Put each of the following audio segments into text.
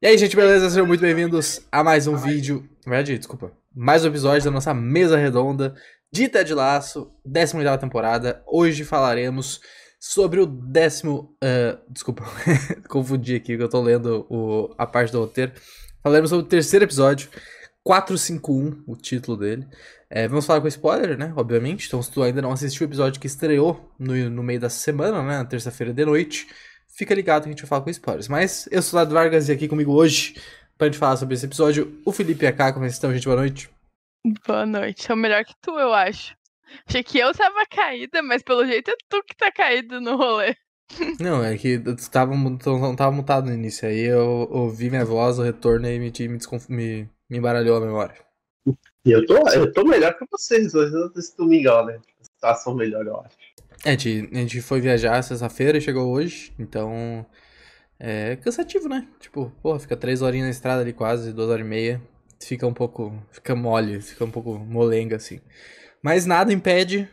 E aí, gente, beleza? Sejam muito bem-vindos a mais um vídeo. Na verdade, desculpa. Mais um episódio da nossa mesa redonda de Ted Laço, 18 temporada. Hoje falaremos sobre o décimo. Uh, desculpa, confundi aqui que eu tô lendo o, a parte do roteiro. Falaremos sobre o terceiro episódio, 451, o título dele. É, vamos falar com spoiler, né? Obviamente. Então, se tu ainda não assistiu o episódio que estreou no, no meio da semana, né? Na terça-feira de noite fica ligado que a gente vai falar com spoilers. Mas eu sou o Lado Vargas e aqui comigo hoje, pra gente falar sobre esse episódio, o Felipe e a Cá. Como é estão, gente? Boa noite. Boa noite. Sou melhor que tu, eu acho. Achei que eu tava caída, mas pelo jeito é tu que tá caído no rolê. Não, é que tu tava, não tava mutado no início. Aí eu ouvi minha voz, o retorno e me, me, me, me embaralhou a memória. E eu tô, eu tô melhor que vocês hoje esse domingão, né? A situação melhor, eu acho. É, a gente, a gente foi viajar sexta-feira e chegou hoje, então é cansativo, né? Tipo, porra, fica três horinhas na estrada ali quase, duas horas e meia. Fica um pouco, fica mole, fica um pouco molenga assim. Mas nada impede,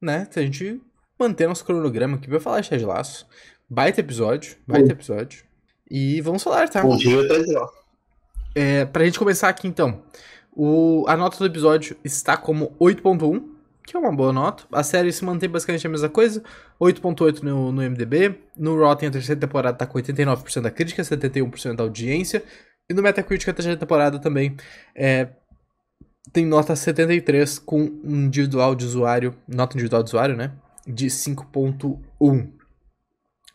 né, que a gente manter nosso cronograma aqui pra falar de Ted Laço. Baita episódio, baita episódio. E vamos falar, tá? Bom dia, É, pra gente começar aqui então. O, a nota do episódio está como 8.1 que é uma boa nota. A série se mantém basicamente a mesma coisa, 8.8 no, no MDB, no Rotten a terceira temporada tá com 89% da crítica, 71% da audiência, e no Metacritic a terceira temporada também é, tem nota 73 com um individual de usuário, nota individual de usuário, né, de 5.1.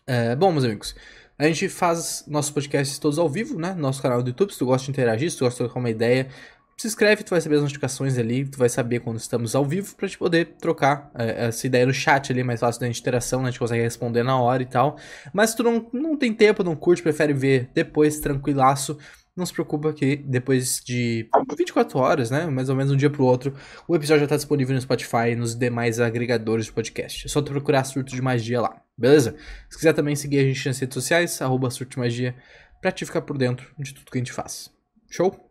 É, bom, meus amigos, a gente faz nossos podcasts todos ao vivo, né? Nosso canal do YouTube. Se tu gosta de interagir, se tu gosta de trocar uma ideia, se inscreve, tu vai saber as notificações ali, tu vai saber quando estamos ao vivo pra gente poder trocar é, essa ideia no chat ali, mais fácil da interação, né? A gente consegue responder na hora e tal. Mas se tu não, não tem tempo, não curte, prefere ver depois, tranquilaço, não se preocupa que depois de 24 horas, né? Mais ou menos um dia pro outro, o episódio já tá disponível no Spotify e nos demais agregadores de podcast. É só tu procurar Surto de Magia lá, beleza? Se quiser também seguir a gente nas redes sociais, arroba Surto de Magia, pra te ficar por dentro de tudo que a gente faz. Show?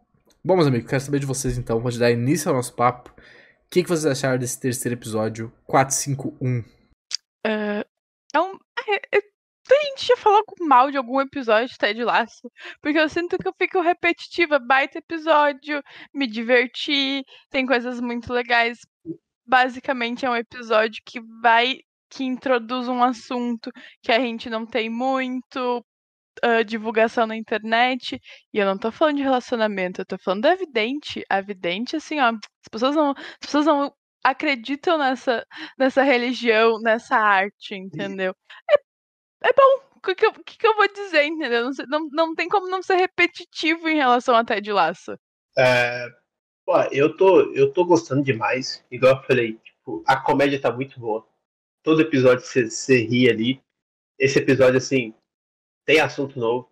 Bom, meus amigos, quero saber de vocês então. Vou dar início ao nosso papo. O que, que vocês acharam desse terceiro episódio 451? Uh, é um. É, a gente já falou mal de algum episódio de Ted Lasso, porque eu sinto que eu fico repetitiva. Baita episódio, me diverti, tem coisas muito legais. Basicamente é um episódio que vai que introduz um assunto que a gente não tem muito, uh, divulgação na internet. E eu não tô falando de relacionamento, eu tô falando da Vidente. A Vidente, assim, ó, as pessoas não, as pessoas não acreditam nessa, nessa religião, nessa arte, entendeu? É, é bom. O que, que, que, eu vou dizer, entendeu? Não, não, não tem como não ser repetitivo em relação a Ted Laço. É, pô, eu tô, eu tô gostando demais. Igual eu falei, tipo, a comédia tá muito boa. Todo episódio você ri ali. Esse episódio, assim, tem assunto novo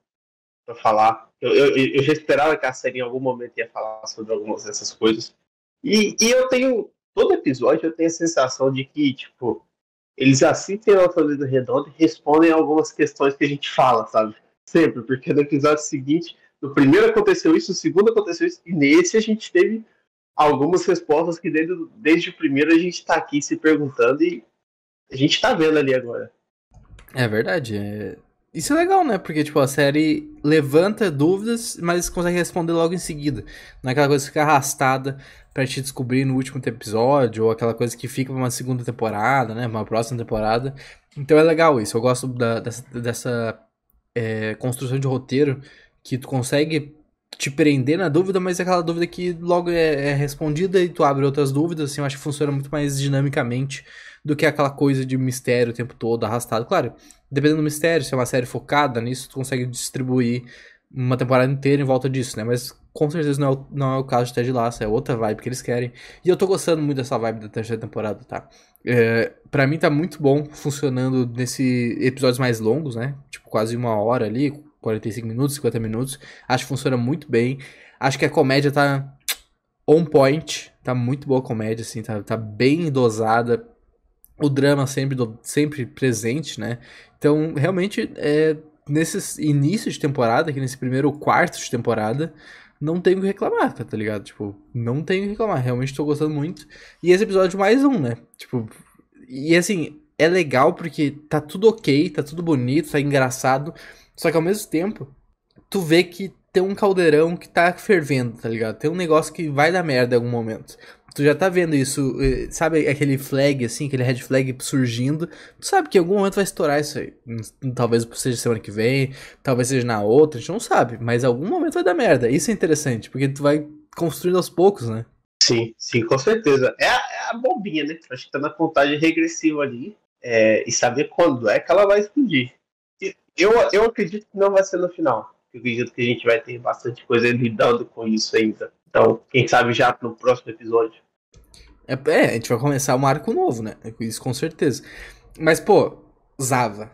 para falar. Eu, eu, eu, já esperava que a série em algum momento ia falar sobre algumas dessas coisas. E, e eu tenho. Todo episódio eu tenho a sensação de que, tipo, eles assistem a Autolida Redonda e respondem algumas questões que a gente fala, sabe? Sempre, porque no episódio seguinte, no primeiro aconteceu isso, no segundo aconteceu isso, e nesse a gente teve algumas respostas que desde, desde o primeiro a gente está aqui se perguntando e a gente está vendo ali agora. É verdade. É... Isso é legal, né? Porque, tipo, a série levanta dúvidas, mas consegue responder logo em seguida. Não é aquela coisa que fica arrastada pra te descobrir no último episódio, ou aquela coisa que fica pra uma segunda temporada, né? Uma próxima temporada. Então é legal isso. Eu gosto da, dessa, dessa é, construção de roteiro que tu consegue te prender na dúvida, mas é aquela dúvida que logo é, é respondida e tu abre outras dúvidas. Assim, eu acho que funciona muito mais dinamicamente do que aquela coisa de mistério o tempo todo, arrastado. Claro, dependendo do mistério, se é uma série focada nisso, tu consegue distribuir uma temporada inteira em volta disso, né? Mas com certeza não é o, não é o caso de Ted Lasso, é outra vibe que eles querem. E eu tô gostando muito dessa vibe da terceira temporada, tá? É, pra mim tá muito bom funcionando nesse episódios mais longos, né? Tipo, quase uma hora ali, 45 minutos, 50 minutos. Acho que funciona muito bem. Acho que a comédia tá on point. Tá muito boa a comédia, assim, tá, tá bem dosada o drama sempre, sempre presente, né? Então, realmente, é, nesses inícios de temporada, aqui nesse primeiro quarto de temporada, não tenho o que reclamar, tá ligado? Tipo, não tenho o que reclamar. Realmente tô gostando muito. E esse episódio mais um, né? Tipo, e assim, é legal porque tá tudo ok, tá tudo bonito, tá engraçado. Só que ao mesmo tempo, tu vê que tem um caldeirão que tá fervendo, tá ligado? Tem um negócio que vai dar merda em algum momento. Tu já tá vendo isso, eh, sabe aquele flag, assim, aquele red flag surgindo. Tu sabe que em algum momento vai estourar isso aí. Hum, talvez seja semana que vem, talvez seja na outra, a gente não sabe. Mas algum momento vai dar merda. Isso é interessante, porque tu vai construindo aos poucos, né? Sim, sim, com certeza. É a, é a bombinha, né? Acho que tá na contagem regressiva ali. É, e saber quando é que ela vai explodir. Eu, eu acredito que não vai ser no final. Eu acredito que a gente vai ter bastante coisa lidando com isso ainda. Então, quem sabe já no próximo episódio. É, é, a gente vai começar um arco novo, né? Isso com certeza. Mas, pô, Zava.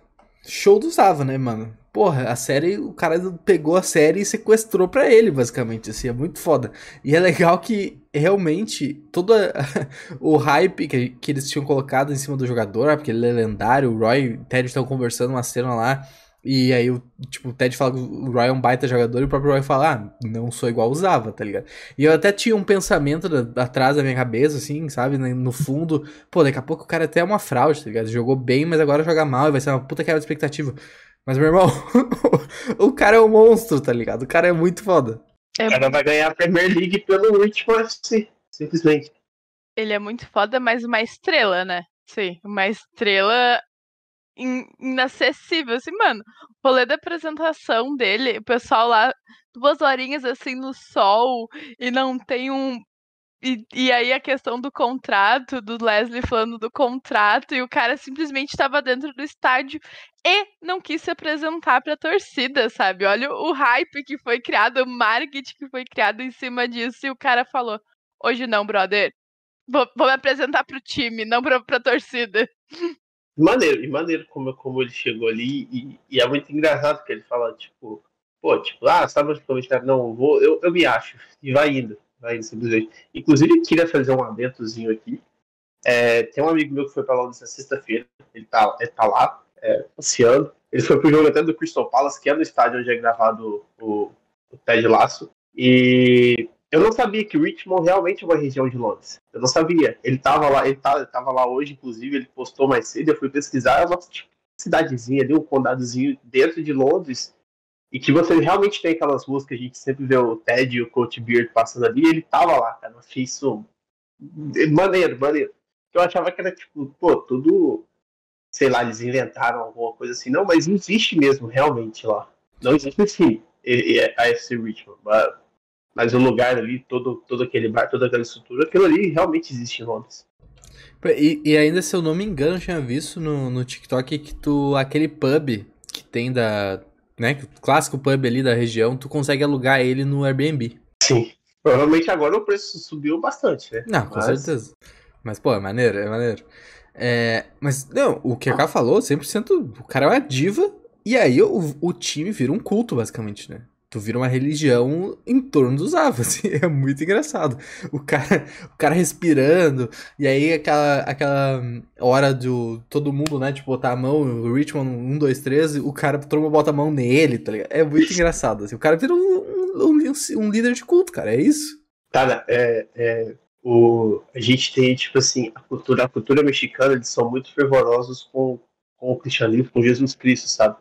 Show do Zava, né, mano? Porra, a série, o cara pegou a série e sequestrou pra ele, basicamente, assim, é muito foda. E é legal que, realmente, todo o hype que, que eles tinham colocado em cima do jogador, porque ele é lendário, o Roy e o Ted estão conversando uma cena lá, e aí, o, tipo, o Ted fala que o Roy é um baita jogador e o próprio Roy fala, ah, não sou igual usava, tá ligado? E eu até tinha um pensamento da, atrás da minha cabeça, assim, sabe? No fundo, pô, daqui a pouco o cara até é uma fraude, tá ligado? Jogou bem, mas agora joga mal e vai ser uma puta quebra de expectativa. Mas, meu irmão, o cara é um monstro, tá ligado? O cara é muito foda. É... O cara vai ganhar a Premier League pelo Richmond FC, simplesmente. Ele é muito foda, mas uma estrela, né? Sim, uma estrela inacessível. Assim, mano, o rolê da apresentação dele, o pessoal lá, duas horinhas assim no sol, e não tem um. E, e aí a questão do contrato, do Leslie falando do contrato, e o cara simplesmente estava dentro do estádio e não quis se apresentar pra torcida, sabe? Olha o hype que foi criado, o marketing que foi criado em cima disso, e o cara falou: hoje não, brother. Vou, vou me apresentar pro time, não pra, pra torcida. maneiro, e maneiro como, como ele chegou ali, e, e, é muito engraçado que ele fala, tipo, pô, tipo, ah, sabe onde comentário? Não, vou, eu, eu me acho, e vai indo, vai indo simplesmente. Inclusive, queria fazer um adentozinho aqui. É, tem um amigo meu que foi pra lá nessa sexta-feira, ele tá, ele tá lá, é, passeando. Ele foi pro jogo até do Crystal Palace, que é no estádio onde é gravado o, o Ted Laço. E eu não sabia que Richmond realmente é uma região de Londres. Eu não sabia. Ele estava lá, ele tá, tava lá hoje, inclusive, ele postou mais cedo, eu fui pesquisar, é uma tipo, cidadezinha ali, um condadozinho dentro de Londres, e que você realmente tem aquelas ruas que a gente sempre vê o Ted e o Coach Beard passando ali, ele tava lá, cara. Eu achei isso maneiro, maneiro. Eu achava que era tipo, pô, tudo, sei lá, eles inventaram alguma coisa assim. Não, mas existe mesmo, realmente lá. Não existe sim, a FC Richmond. Mas mas o lugar ali, todo, todo aquele bar, toda aquela estrutura, aquilo ali realmente existe em Londres. E, e ainda, se eu não me engano, eu tinha visto no, no TikTok que tu, aquele pub que tem da, né, clássico pub ali da região, tu consegue alugar ele no Airbnb. Sim. Provavelmente agora o preço subiu bastante, né? Não, com mas... certeza. Mas, pô, é maneiro, é maneiro. É, mas, não, o que a K falou, 100%, o cara é uma diva, e aí o, o time vira um culto, basicamente, né? Tu vira uma religião em torno dos avos, assim, é muito engraçado. O cara, o cara respirando, e aí aquela, aquela hora do todo mundo, né, tipo, botar a mão, o Richmond, um, dois, três, o cara todo bota a mão nele, tá ligado? É muito engraçado, assim, o cara vira um, um, um, um líder de culto, cara, é isso. Cara, é, é, o, a gente tem, tipo assim, a cultura, a cultura mexicana, eles são muito fervorosos com, com o cristianismo, com Jesus Cristo, sabe?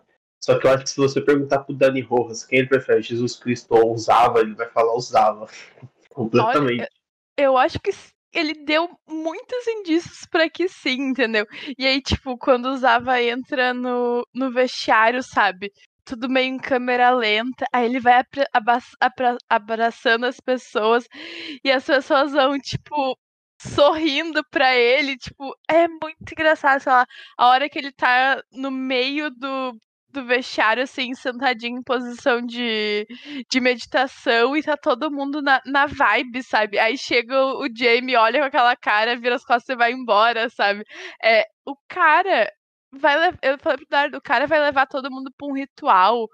Só que eu acho que se você perguntar pro Dani Rojas quem ele prefere, Jesus Cristo ou usava, ele vai falar usava. Completamente. Olha, eu acho que ele deu muitos indícios para que sim, entendeu? E aí, tipo, quando usava entra no, no vestiário, sabe? Tudo meio em câmera lenta, aí ele vai abraçando as pessoas e as pessoas vão, tipo, sorrindo pra ele, tipo, é muito engraçado, sei lá, a hora que ele tá no meio do, do vestiário, assim, sentadinho em posição de, de meditação e tá todo mundo na, na vibe, sabe? Aí chega o, o Jamie, olha com aquela cara, vira as costas e vai embora, sabe? É, o cara vai. Eu falei pro Dardo, o cara vai levar todo mundo pra um ritual,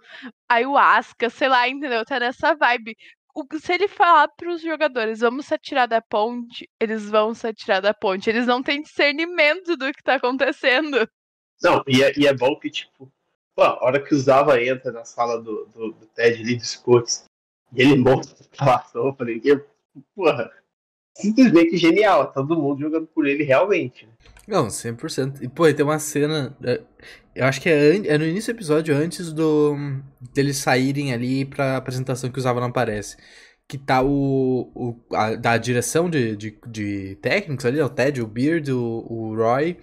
ayahuasca, sei lá, entendeu? Tá nessa vibe. O, se ele falar pros jogadores, vamos se atirar da ponte, eles vão se atirar da ponte. Eles não têm discernimento do que tá acontecendo. Não, e é, e é bom que, tipo, Pô, a hora que o Zava entra na sala do, do, do Ted ali dos Scots e ele mostra a instalação, eu falei, porra, simplesmente genial, todo mundo jogando por ele realmente. Não, 100%. E, pô, tem uma cena. é, Eu acho que é, é no início do episódio, antes do deles saírem ali pra apresentação que o Zava não aparece. Que tá o. o a, da direção de, de, de técnicos ali, né, o Ted, o Beard, o, o Roy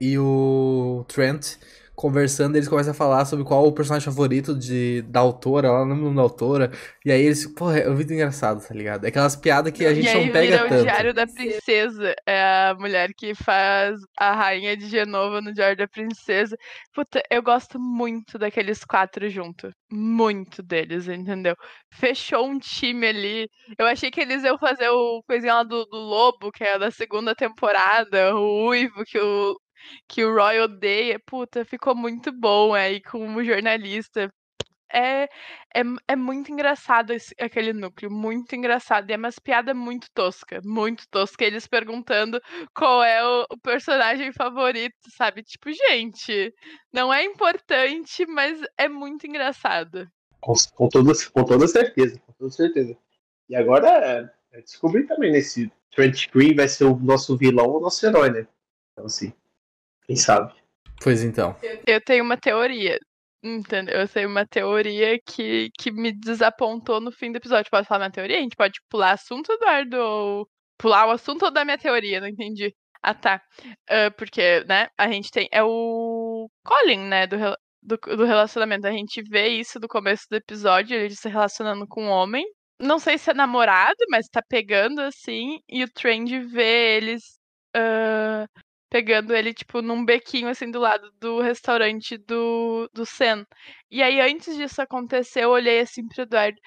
e o Trent conversando. Eles começam a falar sobre qual o personagem favorito de, da autora, lá no nome da autora. E aí eles. Porra, é muito engraçado, tá ligado? É aquelas piadas que a gente e aí não pega vira o tanto. Diário da Princesa. É a mulher que faz a rainha de Genova no Diário da Princesa. Puta, eu gosto muito daqueles quatro juntos. Muito deles, entendeu? Fechou um time ali. Eu achei que eles iam fazer o coisinha lá do, do Lobo, que é da segunda temporada, o Uivo, que o, que o Roy odeia. Puta, ficou muito bom aí como jornalista. É, é, é muito engraçado esse- aquele núcleo, muito engraçado. E é umas piadas muito tosca, muito tosca. Eles perguntando qual é o, o personagem favorito, sabe? Tipo, gente, não é importante, mas é muito engraçado. Com, com, toda, com toda certeza, com toda certeza. E agora é, é descobrir também nesse Trent Green vai ser o nosso vilão ou o nosso herói, né? Então assim, quem sabe? Pois então. Eu tenho uma teoria. Entendeu? Eu tenho uma teoria que, que me desapontou no fim do episódio. Pode falar minha teoria? A gente pode pular assunto, Eduardo? Ou pular o assunto ou da minha teoria? Não entendi. Ah, tá. Ah, porque, né, a gente tem. É o Colin, né, do, do, do relacionamento. A gente vê isso do começo do episódio, ele se relacionando com um homem. Não sei se é namorado, mas tá pegando assim. E o Trend vê eles. ah, pegando ele, tipo, num bequinho, assim, do lado do restaurante do, do Sen. E aí, antes disso acontecer, eu olhei assim pro Eduardo.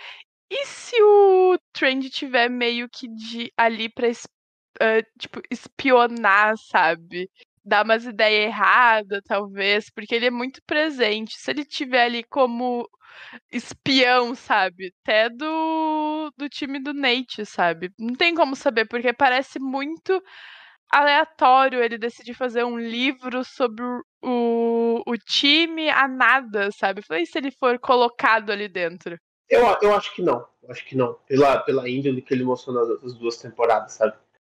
E se o Trend tiver meio que de ali pra, ah, tipo, espionar, sabe? Dar umas ideias erradas, talvez, porque ele é muito presente. Se ele tiver ali como espião, sabe? Até do, do time do Nate, sabe? Não tem como saber, porque parece muito aleatório ele decidir fazer um livro sobre o, o, time a nada, sabe? E se ele for colocado ali dentro? Eu, eu acho que não. Acho que não. Pela, pela índole que ele mostrou nas outras duas temporadas, sabe?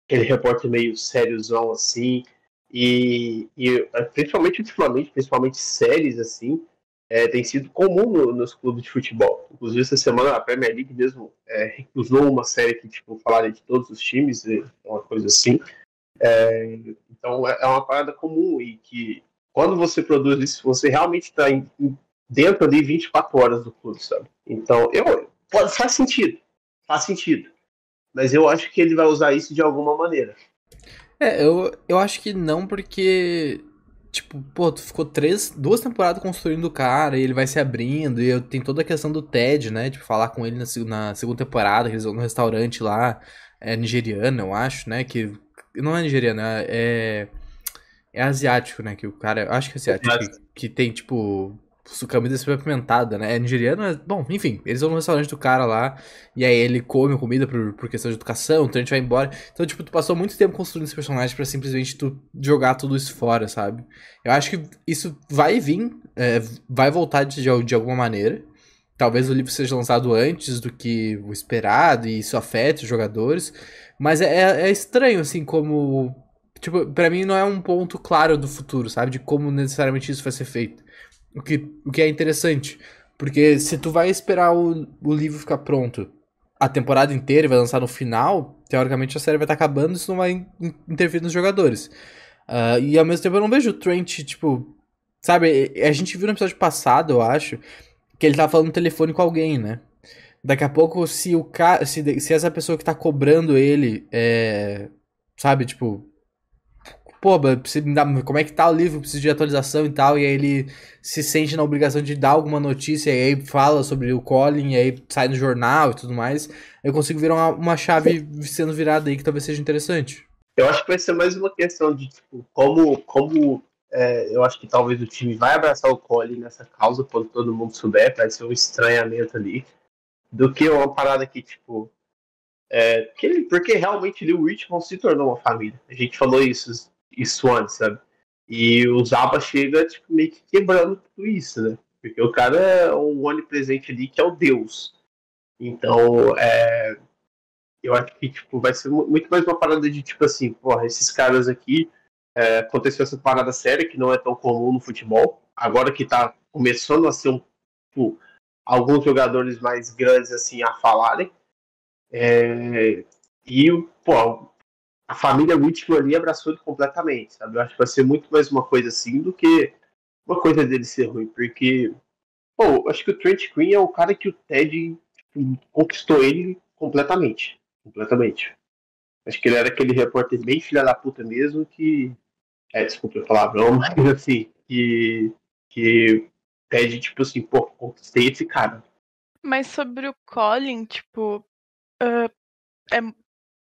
Aquele repórter meio sériozão assim. E, e é, principalmente ultimamente, principalmente séries assim, é, tem sido comum no- nos clubes de futebol. Inclusive, essa semana a Premier League mesmo é, recusou uma série que tipo, falaria de todos os times, uma coisa assim. É, então é é uma parada comum e que quando você produz isso, você realmente está dentro ali 24 horas do clube, sabe? Então, eu faz sentido. Faz sentido. Mas eu acho que ele vai usar isso de alguma maneira. É, eu, eu acho que não, porque. Tipo, pô, tu ficou três, duas temporadas construindo o cara e ele vai se abrindo. E eu, tem toda a questão do Ted, né? De falar com ele na, na segunda temporada, que eles vão no restaurante lá, é nigeriano, eu acho, né? Que. Não é nigeriano, é. É, é asiático, né? Que o cara. Eu acho que é asiático. Que, que tem, tipo. Camisa super apimentada, né? É nigeriano, é, bom, enfim, eles vão no restaurante do cara lá, e aí ele come comida por, por questão de educação, então a gente vai embora. Então, tipo, tu passou muito tempo construindo esse personagem pra simplesmente tu jogar tudo isso fora, sabe? Eu acho que isso vai vir, é, vai voltar de, de alguma maneira. Talvez o livro seja lançado antes do que o esperado e isso afete os jogadores. Mas é, é- é estranho, assim, como. Tipo, pra mim não é um ponto claro do futuro, sabe? De como necessariamente isso vai ser feito. O que, o que é interessante. Porque se tu vai esperar o, o livro ficar pronto a temporada inteira e vai lançar no final, teoricamente a série vai estar acabando e isso não vai in- interferir nos jogadores. Ah, e ao mesmo tempo eu não vejo o Trent, tipo. Sabe, a gente viu no episódio passado, eu acho, que ele tava falando no telefone com alguém, né? Daqui a pouco, se o cara. Se, se essa pessoa que tá cobrando ele é. Sabe, tipo. Pô, como é que tá o livro? Preciso de atualização e tal. E aí ele se sente na obrigação de dar alguma notícia. E aí fala sobre o Colin. E aí sai no jornal e tudo mais. Eu consigo ver uma, uma chave sendo virada aí que talvez seja interessante. Eu acho que vai ser mais uma questão de tipo, como, como é, eu acho que talvez o time vai abraçar o Colin nessa causa quando todo mundo souber, vai ser um estranhamento ali, do que uma parada que, tipo. É, que ele- porque realmente o Richmond se tornou uma família. A gente falou isso, isso antes, sabe? E o Zaba chega tipo, meio que quebrando tudo isso, né? Porque o cara é um onipresente ali que é o Deus. Então, é, eu acho que tipo, vai ser mu- muito mais uma parada de tipo assim, porra, esses caras aqui é, aconteceu essa parada séria que não é tão comum no futebol. Agora que tá começando a ser um, tipo, alguns jogadores mais grandes assim a falarem. É, e pô, a família Whitman ali abraçou ele completamente, sabe? Eu acho que vai ser muito mais uma coisa assim do que uma coisa dele ser ruim, porque pô, acho que o Trent Green é o cara que o Ted tipo, conquistou ele completamente, completamente. Acho que ele era aquele repórter bem filha da puta mesmo que é, desculpa o palavrão, mas assim, que, que pede, tipo assim, pô, conquistei esse cara. Mas sobre o Colin, tipo, uh, é,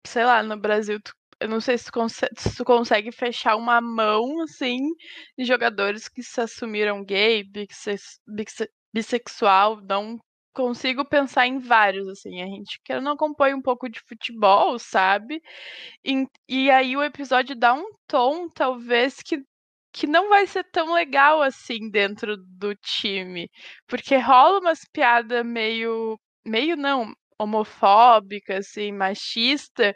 sei lá, no Brasil, tu, eu não sei se tu, consegue, se tu consegue fechar uma mão, assim, de jogadores que se assumiram gay, bisse, bisse, bissexual, não consigo pensar em vários, assim. A gente que não acompanha um pouco de futebol, sabe? E, e aí o episódio dá um tom, talvez, que, que não vai ser tão legal assim dentro do time. Porque rola umas piadas meio. meio não, homofóbica, assim, machista.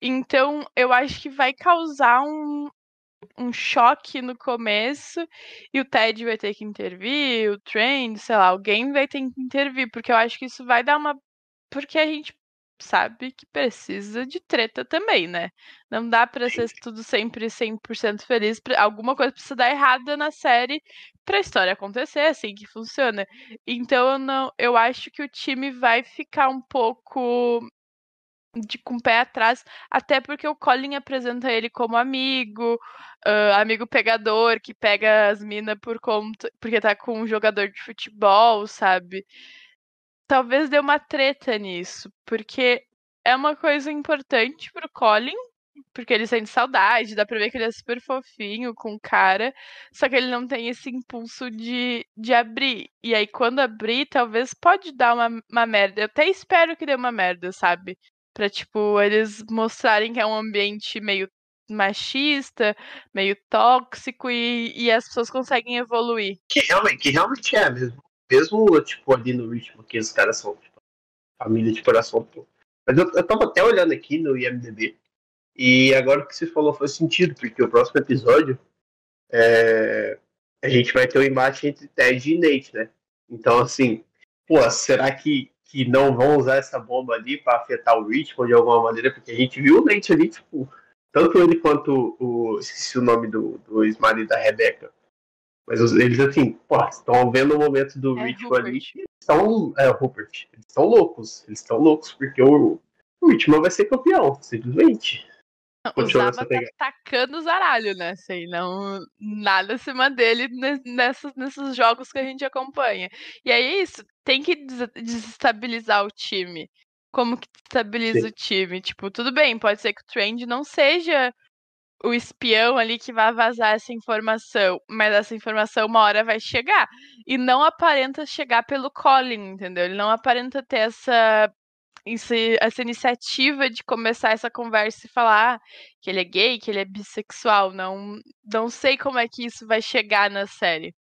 Então, eu acho que vai causar um, um choque no começo e o Ted vai ter que intervir, o Trend, sei lá, alguém vai ter que intervir, porque eu acho que isso vai dar uma. Porque a gente sabe que precisa de treta também, né? Não dá para ser tudo sempre 100% feliz, alguma coisa precisa dar errada na série para a história acontecer, é assim que funciona. Então eu não, eu acho que o time vai ficar um pouco de com o pé atrás, até porque o Colin apresenta ele como amigo, uh, amigo pegador, que pega as minas por conta, porque tá com um jogador de futebol, sabe? Talvez dê uma treta nisso, porque é uma coisa importante pro Colin, porque ele sente saudade, dá pra ver que ele é super fofinho com o cara, só que ele não tem esse impulso de, de abrir. E aí, quando abrir, talvez pode dar uma, uma merda. Eu até espero que dê uma merda, sabe? Pra, tipo, eles mostrarem que é um ambiente meio machista, meio tóxico e, e as pessoas conseguem evoluir. Que realmente, que realmente é mesmo. Mesmo, tipo, ali no ritmo que os caras são, tipo, família de coração. Mas eu, eu tava até olhando aqui no IMDB e agora o que você falou faz sentido, porque o próximo episódio é, a gente vai ter um embate entre Ted e Nate, né? Então, assim, pô, será que que não vão usar essa bomba ali para afetar o ritmo de alguma maneira, porque a gente viu o Nate ali, tipo, tanto ele quanto o. Esqueci o nome do, do ex-marido da Rebeca. Mas eles, assim, pô, estão vendo o momento do é, ritmo Rupert. ali. Eles estão. É, Rupert. Eles estão loucos. Eles estão loucos, porque o, o ritmo vai ser campeão, simplesmente. O Zaba tá tacando os aralhos, né? Assim, não, nada acima dele nessas, nesses jogos que a gente acompanha. E aí é isso, tem que desestabilizar o time. Como que estabiliza Sim. o time? Tipo, tudo bem, pode ser que o Trend não seja o espião ali que vai vazar essa informação, mas essa informação uma hora vai chegar. E não aparenta chegar pelo Colin, entendeu? Ele não aparenta ter essa essa iniciativa de começar essa conversa e falar que ele é gay, que ele é bissexual. Não, não sei como é que isso vai chegar na série.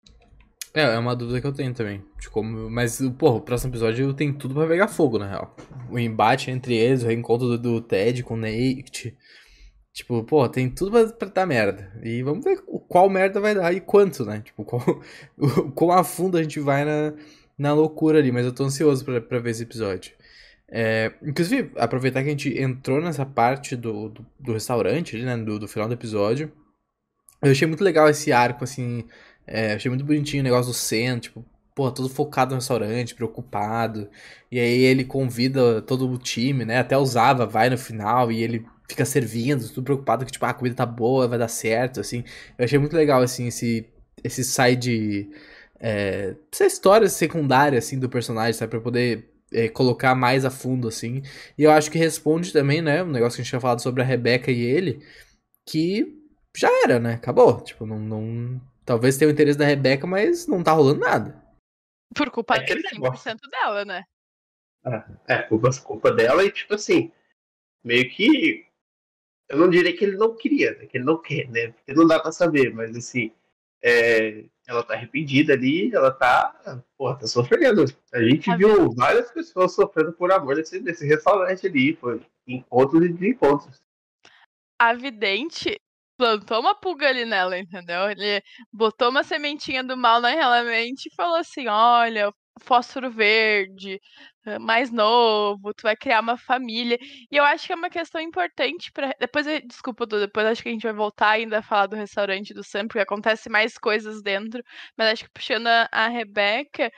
É, é uma dúvida que eu tenho também. De como, mas, porra, o próximo episódio tem tudo para pegar fogo, na real. O embate entre eles, o reencontro do, do Ted com o Nate. Tipo, porra, tem tudo pra, pra dar merda. E vamos ver qual merda vai dar e quanto, né? Tipo, qual, o, quão a fundo a gente vai na, na loucura ali. Mas eu tô ansioso pra, pra ver esse episódio. É, inclusive, aproveitar que a gente entrou nessa parte do, do, do restaurante, né, do, do, final do episódio. Eu achei muito legal esse arco, assim. É, achei muito bonitinho o negócio do Sen, tipo, pô, todo focado no restaurante, preocupado. E aí ele convida todo o time, né? Até usava, vai no final e ele fica servindo, tudo preocupado que, tipo, ah, a comida tá boa, vai dar certo, assim. Eu achei muito legal, assim, esse, esse side. É, essa história secundária, assim, do personagem, sabe? Pra poder é, colocar mais a fundo, assim. E eu acho que responde também, né? Um negócio que a gente tinha falado sobre a Rebeca e ele, que já era, né? Acabou. Tipo, não. não... Talvez tenha o interesse da Rebeca, mas não tá rolando nada. Por culpa é 100% dela, né? É, é, culpa, culpa dela e, tipo assim, meio que. Eu não diria que ele não queria, né? Que ele não quer, né? Porque não dá pra saber, mas assim. É, ela tá arrependida ali, ela tá, porra, tá sofrendo. A gente a viu vida. várias pessoas sofrendo por amor nesse, nesse restaurante ali, foi encontros e desencontros. A vidente, plantou uma pulga ali nela, entendeu? Ele botou uma sementinha do mal naquela mente e falou assim: olha, fósforo verde, mais novo, tu vai criar uma família. E eu acho que é uma questão importante para depois, desculpa, depois acho que a gente vai voltar ainda a falar do restaurante do Sam, porque acontece mais coisas dentro, mas acho que puxando a, a Rebeca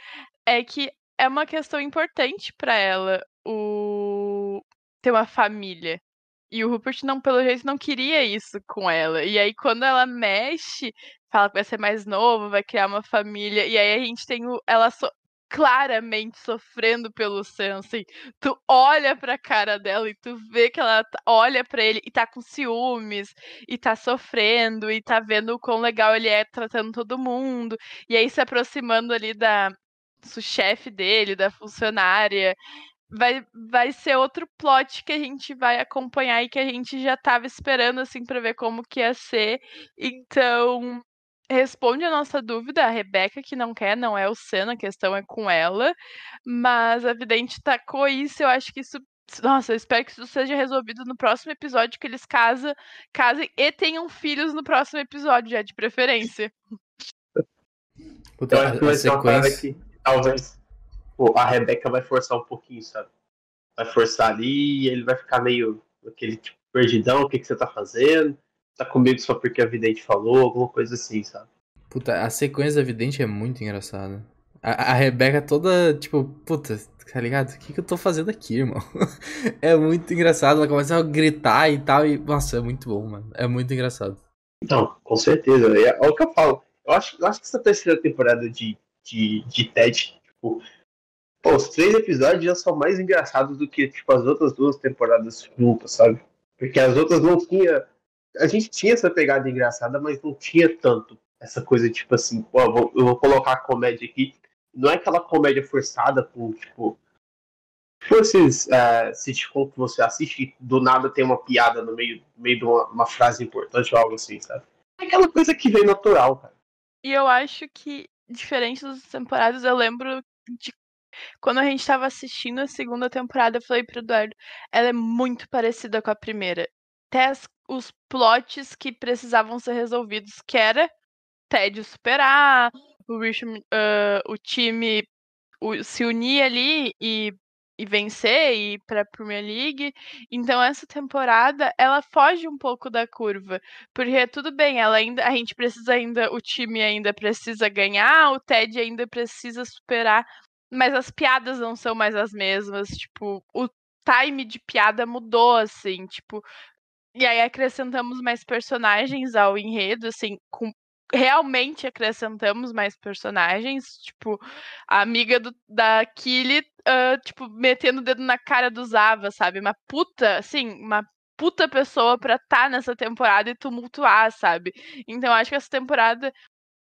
é que é uma questão importante para ela o ter uma família. E o Rupert não, pelo jeito, não queria isso com ela. E aí, quando ela mexe, fala que vai ser mais novo, vai criar uma família. E aí a gente tem o, ela so, claramente sofrendo pelo Sam, assim. Tu olha pra cara dela e tu vê que ela tá, olha para ele e tá com ciúmes, e tá sofrendo, e tá vendo o quão legal ele é tratando todo mundo. E aí se aproximando ali da do chefe dele, da funcionária vai, vai ser outro plot que a gente vai acompanhar e que a gente já estava esperando, assim, para ver como que ia ser. Então, responde a nossa dúvida, a Rebeca que não quer, não é o Senna, a questão é com ela. Mas a Vidente tacou isso, eu acho que isso. Nossa, eu espero que isso seja resolvido no próximo episódio, que eles casam, casem e tenham filhos no próximo episódio, já de preferência. Puta, eu acho que vai ser uma que talvez pô, a Rebeca vai forçar um pouquinho, sabe? Vai forçar ali e ele vai ficar meio aquele tipo, perdidão, o que, que você tá fazendo? Tá comigo só porque a vidente falou, alguma coisa assim, sabe? Puta, a sequência da vidente é muito engraçada. A, a Rebeca toda, tipo, puta, tá ligado? O que, que eu tô fazendo aqui, irmão? é muito engraçado. Ela começa a gritar e tal. E, nossa, é muito bom, mano. É muito engraçado. Não, com certeza. É, é o que eu falo. Eu acho, eu acho que essa terceira temporada de, de, de Ted, tipo, Pô, os três episódios já são mais engraçados do que tipo, as outras duas temporadas juntas, sabe? Porque as outras não tinha. A gente tinha essa pegada engraçada, mas não tinha tanto essa coisa, tipo assim, pô, eu vou, eu vou colocar a comédia aqui. Não é aquela comédia forçada com, tipo. Esses uh, sitcom que você assiste do nada tem uma piada no meio, meio de uma, uma frase importante ou algo assim, sabe? É aquela coisa que vem natural, cara. E eu acho que, diferente das temporadas, eu lembro de quando a gente estava assistindo a segunda temporada, eu falei pro Eduardo, ela é muito parecida com a primeira. Até as, os plots que precisavam ser resolvidos, que era Ted superar, o, uh, o time o, se unir ali e, e vencer e ir para a Premier League. Então essa temporada ela foge um pouco da curva, porque tudo bem, ela ainda a gente precisa ainda o time ainda precisa ganhar, o Ted ainda precisa superar mas as piadas não são mais as mesmas, tipo, o time de piada mudou, assim, tipo. E aí acrescentamos mais personagens ao enredo, assim, com realmente acrescentamos mais personagens, tipo, a amiga do, da Killy, uh, tipo, metendo o dedo na cara do Zava, sabe? Uma puta, assim, uma puta pessoa pra estar tá nessa temporada e tumultuar, sabe? Então acho que essa temporada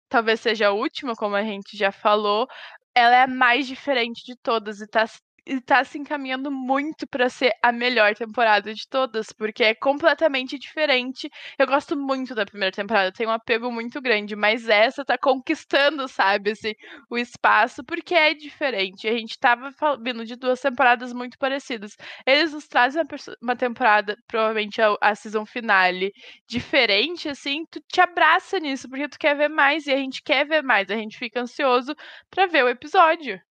talvez seja a última, como a gente já falou, ela é a mais diferente de todas e tá e tá se encaminhando muito para ser a melhor temporada de todas, porque é completamente diferente. Eu gosto muito da primeira temporada, tenho um apego muito grande, mas essa tá conquistando, sabe, assim, o espaço, porque é diferente. A gente tava vindo de duas temporadas muito parecidas. Eles nos trazem uma, uma temporada, provavelmente a, a season finale, diferente, assim, tu te abraça nisso, porque tu quer ver mais, e a gente quer ver mais, a gente fica ansioso para ver o episódio.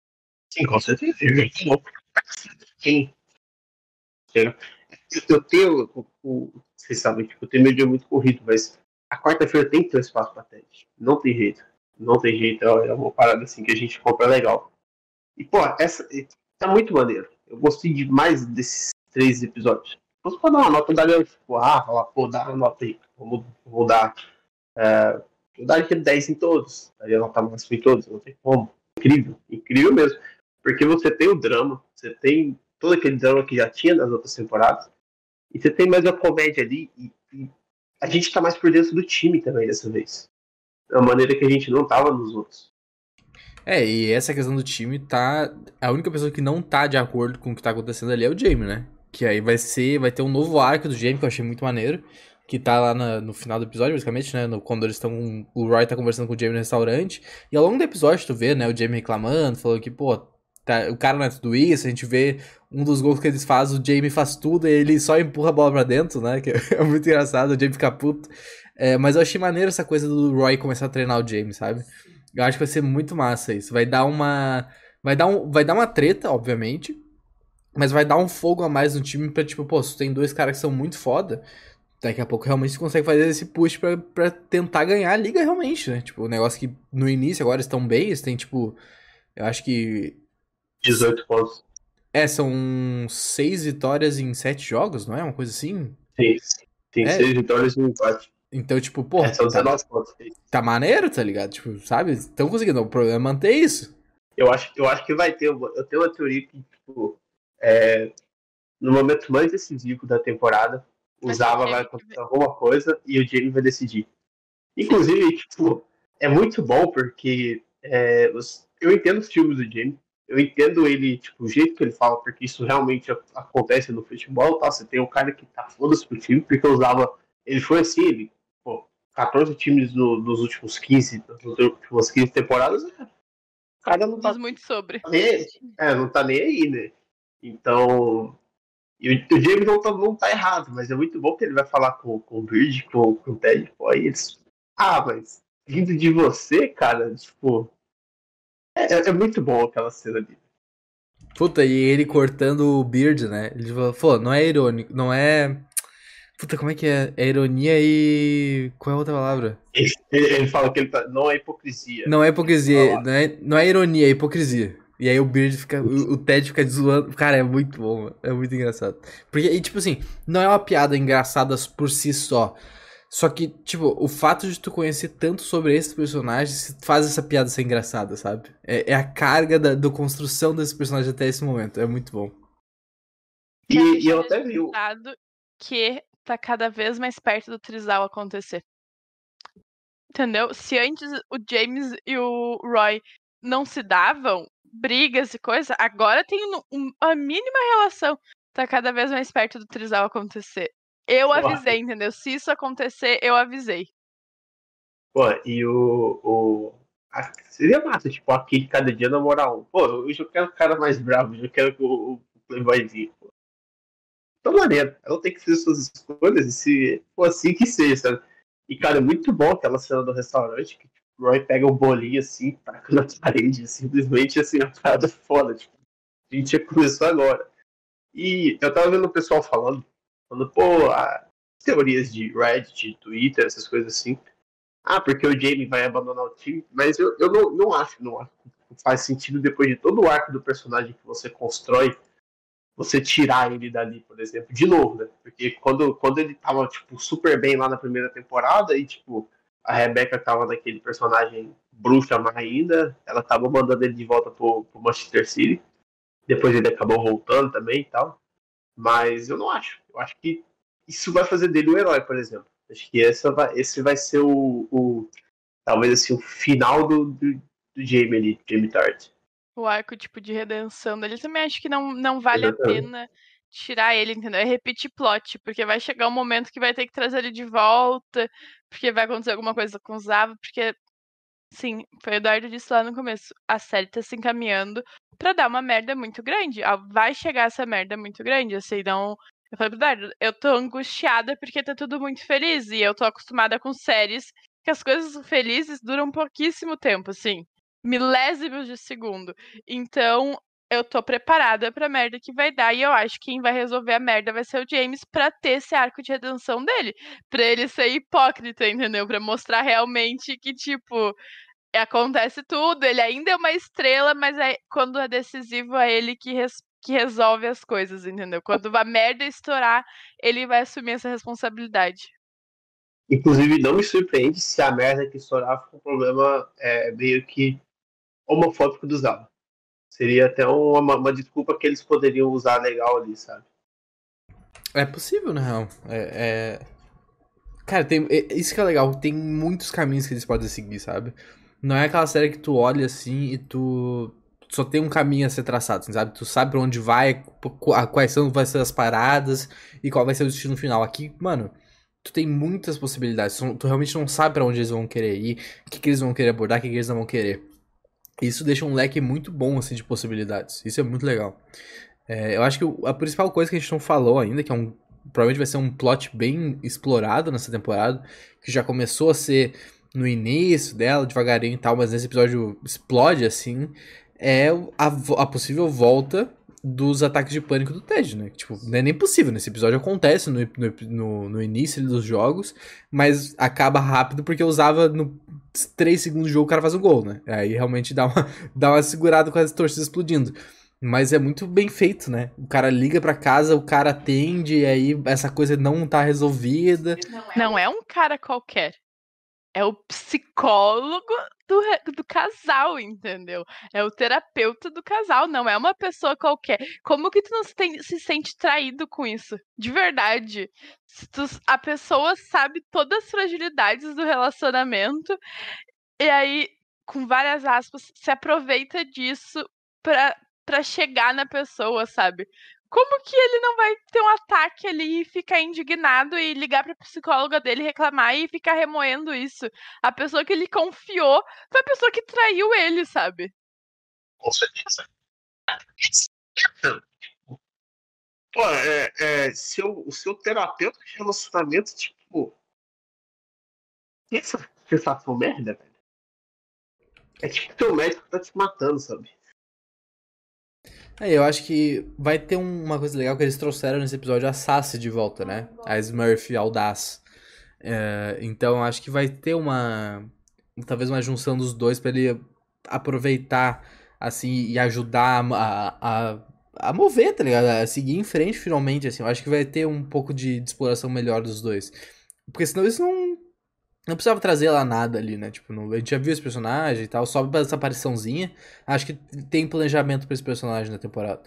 Sim, com certeza. Sim. Eu tenho, o, o, vocês sabem, tipo, eu tenho meu dia muito corrido, mas a quarta-feira tem que ter um espaço para teste. Não tem jeito. Não tem jeito. É uma parada assim que a gente compra legal. E, pô, essa tá muito maneiro. Eu gostei demais desses três episódios. Posso dar uma nota, daria, tipo, ah, falar, pô, dá uma nota aí. Vou, vou dar. É, eu daria 10 em todos. Daria nota máxima em todos. Não tem como. Incrível. Incrível mesmo. Porque você tem o drama, você tem todo aquele drama que já tinha nas outras temporadas, e você tem mais a comédia ali, e, e a gente tá mais por dentro do time também dessa vez. Da maneira que a gente não tava nos outros. É, e essa questão do time tá. A única pessoa que não tá de acordo com o que tá acontecendo ali é o Jamie, né? Que aí vai ser. Vai ter um novo arco do Jamie, que eu achei muito maneiro. Que tá lá na, no final do episódio, basicamente, né? No, quando eles estão. O Roy tá conversando com o Jamie no restaurante. E ao longo do episódio, tu vê, né? O Jamie reclamando, falou que, pô, tá, o cara não é tudo isso, a gente vê um dos gols que eles fazem, o Jamie faz tudo e ele só empurra a bola pra dentro, né? Que é muito engraçado, o Jamie fica puto. É, mas eu achei maneiro essa coisa do Roy começar a treinar o Jamie, sabe? Eu acho que vai ser muito massa isso. Vai dar uma. Vai dar, um, vai dar uma treta, obviamente. Mas vai dar um fogo a mais no time pra, tipo, pô, se tem dois caras que são muito foda, daqui a pouco realmente você consegue fazer esse push pra, pra tentar ganhar a liga realmente, né? Tipo, o negócio que no início agora estão bem, eles têm, tipo, eu acho que. 18 pontos. É, são seis vitórias em sete jogos, não é? Uma coisa assim? Sim, sim, É. seis vitórias e um empate. Então, tipo, pô, É, são tá, 19 pontos. tá maneiro, tá ligado? Tipo, sabe? Estão conseguindo. O problema é manter isso. Eu acho, eu acho que vai ter. Eu tenho uma teoria que, tipo, é, no momento mais decisivo da temporada, o Zava vai acontecer alguma coisa e o Jamie vai decidir. Inclusive, tipo, é muito bom porque é, eu entendo os filmes do Jamie, eu entendo ele, tipo, o jeito que ele fala, porque isso realmente acontece no futebol, tá? Você tem um cara que tá foda-se pro time, porque o Zava, ele foi assim, ele, pô, 14 times no- nos últimos 15, nas últimas 15 temporadas, é, o cara não tá Diz muito sobre. nem aí. É, não tá nem aí, né? Então. E o, o James não tá, não tá errado, mas é muito bom que ele vai falar com, com o Bird, com, com o Ted, pô, aí eles. Ah, mas vindo de você, cara, tipo. É, é- é muito bom aquela cena ali. Puta, e ele cortando o Beard, né? Ele falou, pô, não é irônico, não é. Puta, como é que é? É ironia e. Qual é a outra palavra? Ele, ele fala que ele tá, não é hipocrisia. Não é hipocrisia, não é, não é ironia, é hipocrisia. E aí o Beard fica. O, o Ted fica zoando. Cara, é muito bom, mano. É muito engraçado. Porque, e, tipo assim, não é uma piada engraçada por si só. Só que, tipo, o fato de tu conhecer tanto sobre esses personagens faz essa piada ser engraçada, sabe? É, é a carga da do construção desse personagem até esse momento. É muito bom. E, e eu até vi. o- Dado que tá cada vez mais perto do Trisal acontecer. Entendeu? Se antes o James e o Roy não se davam, brigas e coisa, agora tem um- um- uma mínima relação. Tá cada vez mais perto do Trisal acontecer. Eu avisei, entendeu? Se isso acontecer, eu avisei. Pô, e o. o a- seria massa, tipo, aqui cada dia namorar um. Pô, eu quero o cara mais bravo, eu quero o, o Playboyzinho. Pô. Então, maneiro. Ela tem que fazer suas escolhas e se for assim que seja, sabe? E, cara, é muito bom aquela cena do restaurante que tipo, o Roy pega o bolinho assim, taca na parede, simplesmente assim, a parada foda. Tipo, a gente já começou agora. E eu tava vendo o pessoal falando, falando, pô, as teorias de Reddit, Twitter, essas coisas assim. Ah, porque o Jamie vai abandonar o time, mas eu, eu não, não acho, não acho faz sentido depois de todo o arco do personagem que você constrói, você tirar ele dali, por exemplo, de novo, né? Porque quando, quando ele tava, tipo, super bem lá na primeira temporada e, tipo, a Rebecca tava naquele personagem bruxa má ainda, ela acabou mandando ele de volta pro, pro Manchester City. Depois ele acabou voltando também e tal. Mas eu não acho. Eu acho que isso vai fazer dele um herói, por exemplo. Acho que essa vai, esse vai ser o, o talvez assim, o final do, do, do Jamie ali, Jamie Tart. O arco, tipo, de redenção dele também acho que não, não vale a Exatamente. pena tirar ele, entendeu? É repetir plot, porque vai chegar um momento que vai ter que trazer ele de volta, porque vai acontecer alguma coisa com o Zava, porque, sim, foi o Eduardo disse lá no começo, a série tá se encaminhando pra dar uma merda muito grande. Vai chegar essa merda muito grande, assim, não... Eu falei pro eu tô angustiada porque tá tudo muito feliz, e eu tô acostumada com séries que as coisas felizes duram pouquíssimo tempo, assim, milésimos de segundo. Então, eu tô preparada pra merda que vai dar. E eu acho que quem vai resolver a merda vai ser o James pra ter esse arco de redenção dele. Pra ele ser hipócrita, entendeu? Pra mostrar realmente que, tipo, acontece tudo. Ele ainda é uma estrela, mas é, quando é decisivo, é ele que, res- que resolve as coisas, entendeu? Quando a merda estourar, ele vai assumir essa responsabilidade. Inclusive, não me surpreende se a merda que estourar for um problema é, meio que homofóbico do Zava. Seria até uma, uma desculpa que eles poderiam usar legal ali, sabe? É possível, na real. É, é- Cara, tem... é- isso que é legal. Tem muitos caminhos que eles podem seguir, sabe? Não é aquela série que tu olha assim e tu só tem um caminho a ser traçado, assim, sabe? Tu sabe pra onde vai, quais são vai ser as paradas e qual vai ser o destino final. Aqui, mano, tu tem muitas possibilidades. Tu realmente não sabe pra onde eles vão querer ir, o que, que eles vão querer abordar, o que, que eles não vão querer. Isso deixa um leque muito bom, assim, de possibilidades. Isso é muito legal. É, eu acho que a principal coisa que a gente não falou ainda, que é um. Provavelmente vai ser um plot bem explorado nessa temporada, que já começou a ser no início dela, devagarinho e tal, mas nesse episódio explode assim, é a, a possível volta dos ataques de pânico do Ted, né? Tipo, não é nem possível. Nesse episódio acontece no, no, no início dos jogos, mas acaba rápido porque usava no 3 segundos do jogo o cara faz um gol, né? Aí realmente dá uma, dá uma segurada com as torcidas explodindo. Mas é muito bem feito, né? O cara liga pra casa, o cara atende, e aí essa coisa não tá resolvida. Não é um cara qualquer. É o psicólogo do, do casal, entendeu? É o terapeuta do casal, não é uma pessoa qualquer. Como que tu não se, tem, se sente traído com isso? De verdade. Tu, a pessoa sabe todas as fragilidades do relacionamento e aí, com várias aspas, se aproveita disso pra, pra chegar na pessoa, sabe? Como que ele não vai ter um ataque ali e ficar indignado e ligar pra psicóloga dele reclamar e ficar remoendo isso? A pessoa que ele confiou foi a pessoa que traiu ele, sabe? Com certeza. Pô, é, é seu, o seu terapeuta de relacionamento, tipo. Essa sensação merda, velho. É tipo teu médico tá te matando, sabe? É, eu acho que vai ter uma coisa legal que eles trouxeram nesse episódio a Sassy de volta, né? A Smurf Audaz. É, então acho que vai ter uma. Talvez uma junção dos dois para ele aproveitar, assim, e ajudar a, a, a mover, tá ligado? A seguir em frente finalmente, assim. Eu acho que vai ter um pouco de, de exploração melhor dos dois. Porque senão isso não, não precisava trazer lá nada ali, né? Tipo, a gente já viu esse personagem e tal, só essa apariçãozinha. Acho que tem planejamento pra esse personagem na temporada.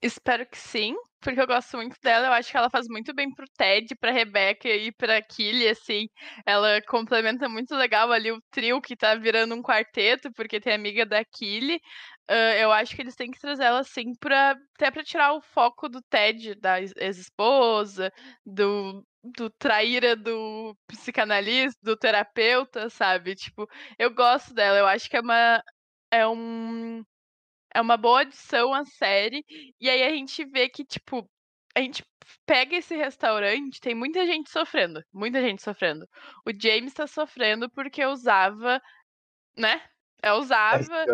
Espero que sim, porque eu gosto muito dela. Eu acho que ela faz muito bem pro Ted, pra Rebecca e pra Killy, assim. Ela complementa muito legal ali o trio que tá virando um quarteto, porque tem amiga da Killy. Uh, eu acho que eles têm que trazer ela assim pra, até pra tirar o foco do Ted, da ex-esposa, do do traíra do psicanalista, do terapeuta, sabe? Tipo, eu gosto dela, eu acho que é uma é um é uma boa adição à série. E aí a gente vê que tipo, a gente pega esse restaurante, tem muita gente sofrendo, muita gente sofrendo. O James tá sofrendo porque usava, né? É usava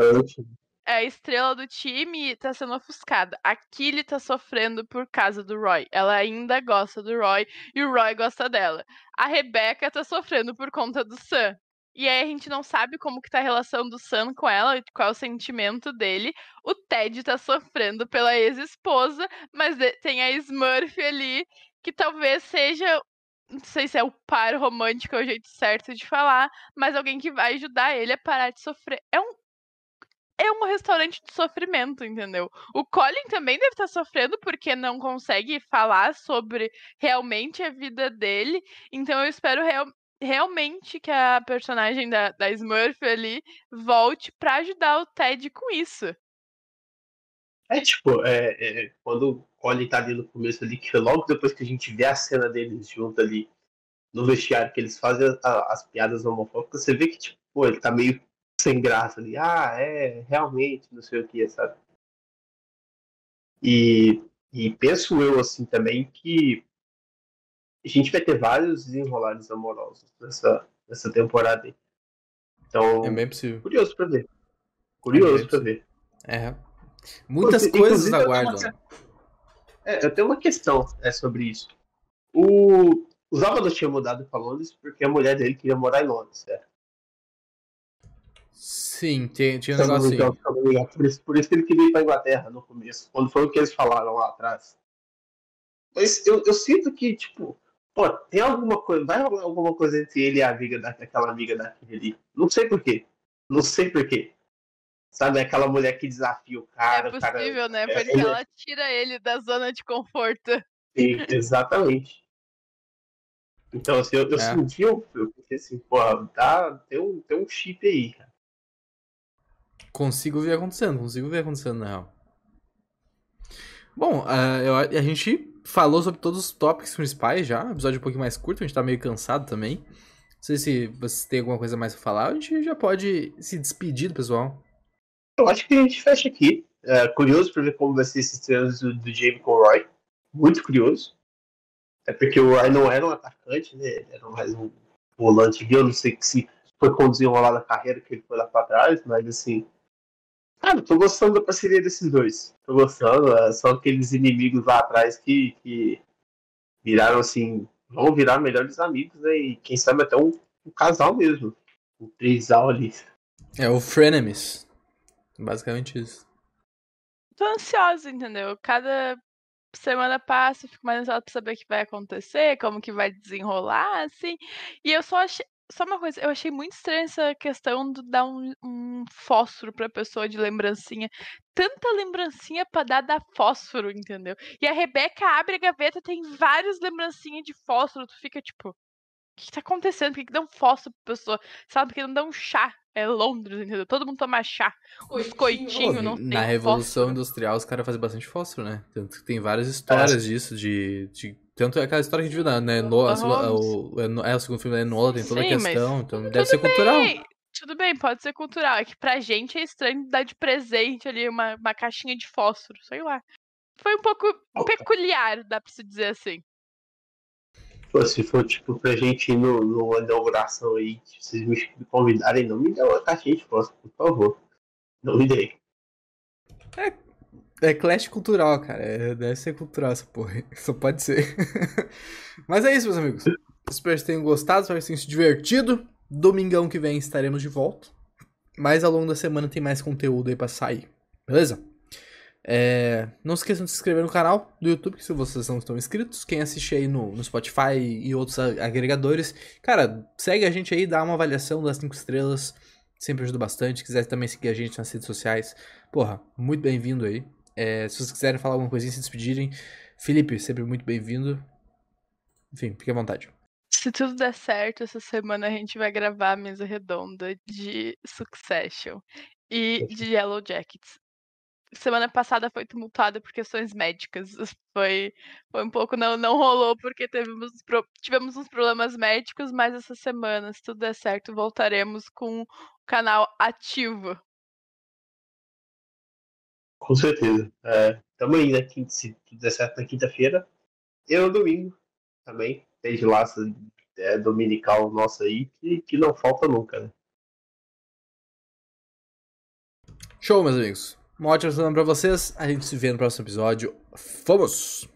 a estrela do time tá sendo ofuscada. A Killy tá sofrendo por causa do Roy. Ela ainda gosta do Roy e o Roy gosta dela. A Rebecca tá sofrendo por conta do Sam. E aí a gente não sabe como que tá a relação do Sam com ela, qual é o sentimento dele. O Ted tá sofrendo pela ex-esposa, mas tem a Smurf ali, que talvez seja não sei se é o par romântico é o jeito certo de falar, mas alguém que vai ajudar ele a parar de sofrer. É um é um restaurante de sofrimento, entendeu? O Colin também deve estar sofrendo porque não consegue falar sobre realmente a vida dele. Então eu espero real, realmente que a personagem da, da Smurf ali volte para ajudar o Ted com isso. É tipo, é, é, quando o Colin tá ali no começo ali, que logo depois que a gente vê a cena deles junto ali no vestiário, que eles fazem a, as piadas homofóbicas, você vê que, tipo, pô, ele tá meio sem graça ali. Ah, é, realmente, não sei o que, sabe? E, e penso eu, assim, também que a gente vai ter vários desenrolares amorosos nessa, nessa temporada aí. Então, é bem possível. Curioso pra ver. Curioso é pra ver. É. Muitas coisas aguardam. Eu é, eu tenho uma questão é, sobre isso. O, o tinha mudado pra Londres porque a mulher dele queria morar em Londres, certo? Sim, tinha, tinha um negócio assim. Por isso, por isso que ele queria ir pra Inglaterra no começo, quando foi o que eles falaram lá atrás. Mas eu, eu sinto que, tipo, pô, tem alguma coisa, vai rolar alguma coisa entre ele e a amiga daquela amiga daquele ali. Não sei porquê. Não sei porquê. Sabe, aquela mulher que desafia o cara. É possível, cara, né? Porque é, ela tira ele da zona de conforto. Sim, exatamente. Então, assim, eu, eu é. senti, eu, eu pensei assim, pô, tá, tem, um, tem um chip aí, cara. Consigo ver acontecendo, consigo ver acontecendo, na real. Bom, uh, eu, a gente falou sobre todos os tópicos principais já. Episódio um pouquinho mais curto, a gente tá meio cansado também. Não sei se você tem alguma coisa mais pra falar, a gente já pode se despedir do pessoal. eu acho que a gente fecha aqui. É, curioso para ver como vai ser esses treinos do, do Jamie Conroy. Muito curioso. É porque o Roy não era um atacante, né? Era mais um volante. Eu não sei se foi com o desenrolar da carreira que ele foi lá para trás, mas assim. Cara, tô gostando da parceria desses dois. Tô gostando. É, são aqueles inimigos lá atrás que, que viraram assim. Vão virar melhores amigos, né? E quem sabe até um, um casal mesmo. Um trisal ali. É o Frenemies. Basicamente isso. Tô ansiosa, entendeu? Cada semana passa, eu fico mais ansiosa pra saber o que vai acontecer, como que vai desenrolar, assim. E eu só achei. Só uma coisa, eu achei muito estranha essa questão de dar um, um fósforo pra pessoa de lembrancinha. Tanta lembrancinha pra dar da fósforo, entendeu? E a Rebeca abre a gaveta, tem várias lembrancinhas de fósforo. Tu fica tipo, o que, que tá acontecendo? Por que, que dá um fósforo pra pessoa? Sabe, porque não dá um chá. É Londres, entendeu? Todo mundo toma chá. Os coitinhos não tem Na Revolução fósforo. Industrial os caras fazem bastante fósforo, né? Tanto que tem várias histórias disso, de, de. Tanto é aquela história que a gente viu, né? No, a, segunda- o, é, o segundo filme da Enola tem toda a Sim, mas questão, então deve ser cultural. bem, tudo bem, pode ser cultural. É que pra gente é estranho dar de presente ali uma, uma caixinha de fósforo, sei lá. Foi um pouco peculiar, dá pra se dizer assim. Pô, se for tipo pra gente ir no, numa inauguração aí, se vocês me convidarem, não me dê uma caixinha de fósforo, por favor. Não me dê. É clash cultural, cara. É, deve ser cultural essa porra. Só pode ser. Mas é isso, meus amigos. Espero que tenham gostado, espero que tenham se divertido. Domingão que vem estaremos de volta. Mas ao longo da semana tem mais conteúdo aí pra sair. Beleza? É, não se esqueçam de se inscrever no canal do YouTube, se vocês não estão inscritos. Quem assiste aí no, no Spotify e outros agregadores, cara, segue a gente aí, dá uma avaliação das 5 estrelas. Sempre ajuda bastante. Se quiser também seguir a gente nas redes sociais, porra, muito bem-vindo aí. É, se vocês quiserem falar alguma coisinha, se despedirem. Felipe, sempre muito bem-vindo. Enfim, fique à vontade. Se tudo der certo, essa semana a gente vai gravar a mesa redonda de Succession e de Yellow Jackets. Semana passada foi tumultuada por questões médicas. Foi, foi um pouco. Não, não rolou porque tivemos, tivemos uns problemas médicos, mas essa semana, se tudo der certo, voltaremos com o canal ativo. Com certeza. É, tamo aí, né? quinta- Se tudo der certo na quinta-feira. E no domingo também. Desde lá, é, dominical nossa aí, que, que não falta nunca, né? Show, meus amigos. Uma ótima semana pra vocês. A gente se vê no próximo episódio. Vamos!